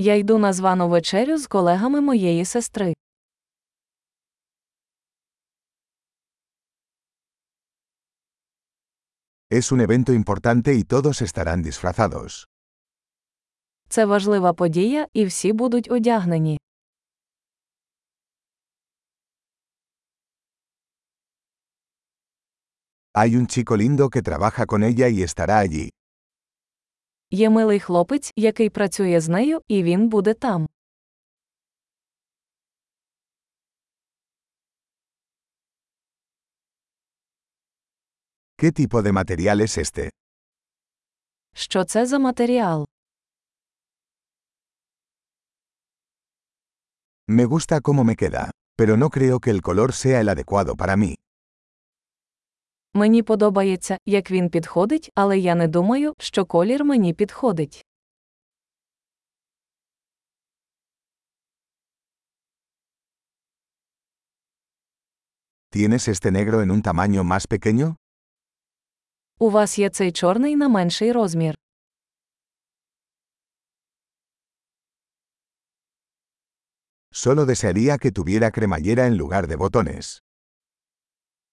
Я йду на звану вечерю з колегами моєї сестри. Es un evento importante y todos estarán disfrazados. Це важлива подія, і всі будуть одягнені. Hay un chico lindo que trabaja con ella y estará allí. Є милий хлопець, який працює з нею, і він буде там. ¿Qué tipo de material es este? Що це за матеріал? Me gusta cómo me queda, pero no creo que el color sea el adecuado para mí. Мені подобається, як він підходить, але я не думаю, що колір мені підходить. ¿Tienes este negro en un tamaño más pequeño? У вас є цей чорний на менший розмір. Solo desearía que tuviera cremallera en lugar de botones.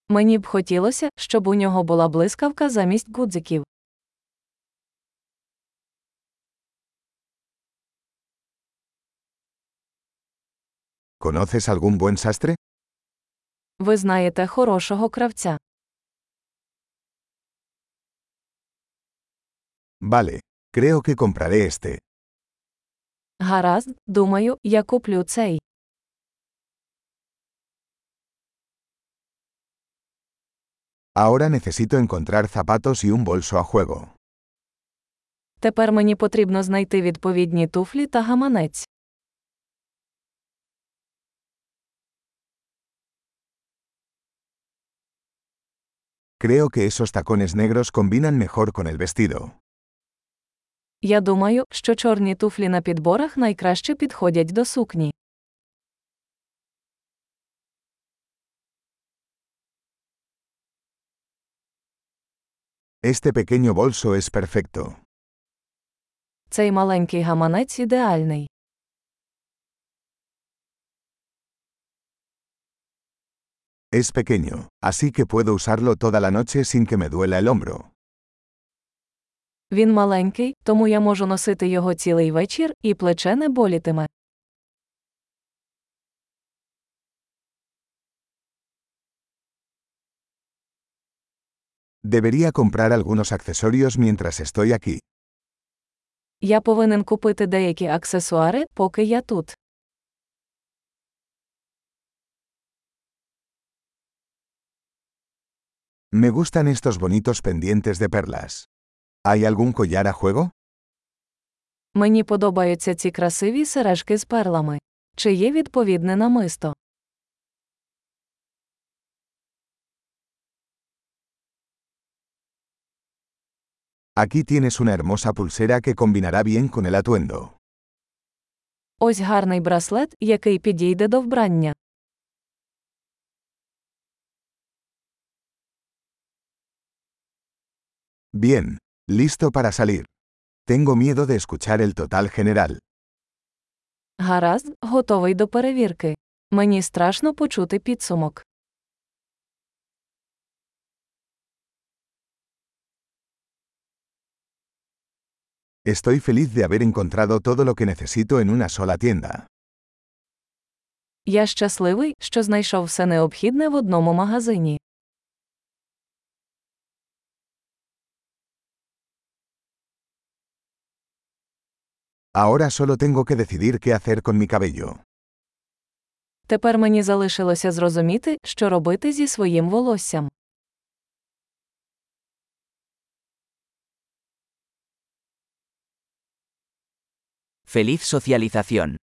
Мені б хотілося, щоб у нього була блискавка замість гудзиків. ¿Conoces algún buen sastre? Ви знаєте хорошого кравця. Vale, creo que compraré este. Гаразд, думаю, я куплю цей. Ahora necesito encontrar zapatos y un bolso a juego. Тепер мені потрібно знайти відповідні туфлі та гаманець. Creo que esos tacones negros combinan mejor con el vestido. Я думаю, що чорні туфлі на підборах найкраще підходять до сукні. Este pequeño bolso es perfecto. Цей маленький гаманець ідеальний. Es pequeño, así que puedo usarlo toda la noche sin que me duela el hombro. Він маленький, тому я можу носити його цілий вечір, і плече не болітиме. Debería comprar algunos accesorios mientras estoy aquí. Я повинен купити деякі аксесуари, поки я тут. Me gustan estos bonitos pendientes de perlas. ¿Hay algún collar a juego? Мені подобаються ці красиві сережки з перлами. Чи є відповідне намисто? Aquí tienes una hermosa pulsera que combinará bien con el atuendo. Ось гарний браслет, який підійде до вбрання. Bien, listo para salir. Tengo miedo de escuchar el total general. Гаразд, готовий до перевірки. Мені страшно почути підсумок. Estoy feliz de haber encontrado todo lo que necesito en una sola tienda. Я щасливий, що знайшов все необхідне в одному магазині. Ahora solo tengo que decidir qué hacer con mi cabello. Тепер мені залишилося зрозуміти, що робити зі своїм волоссям. Feliz socialización.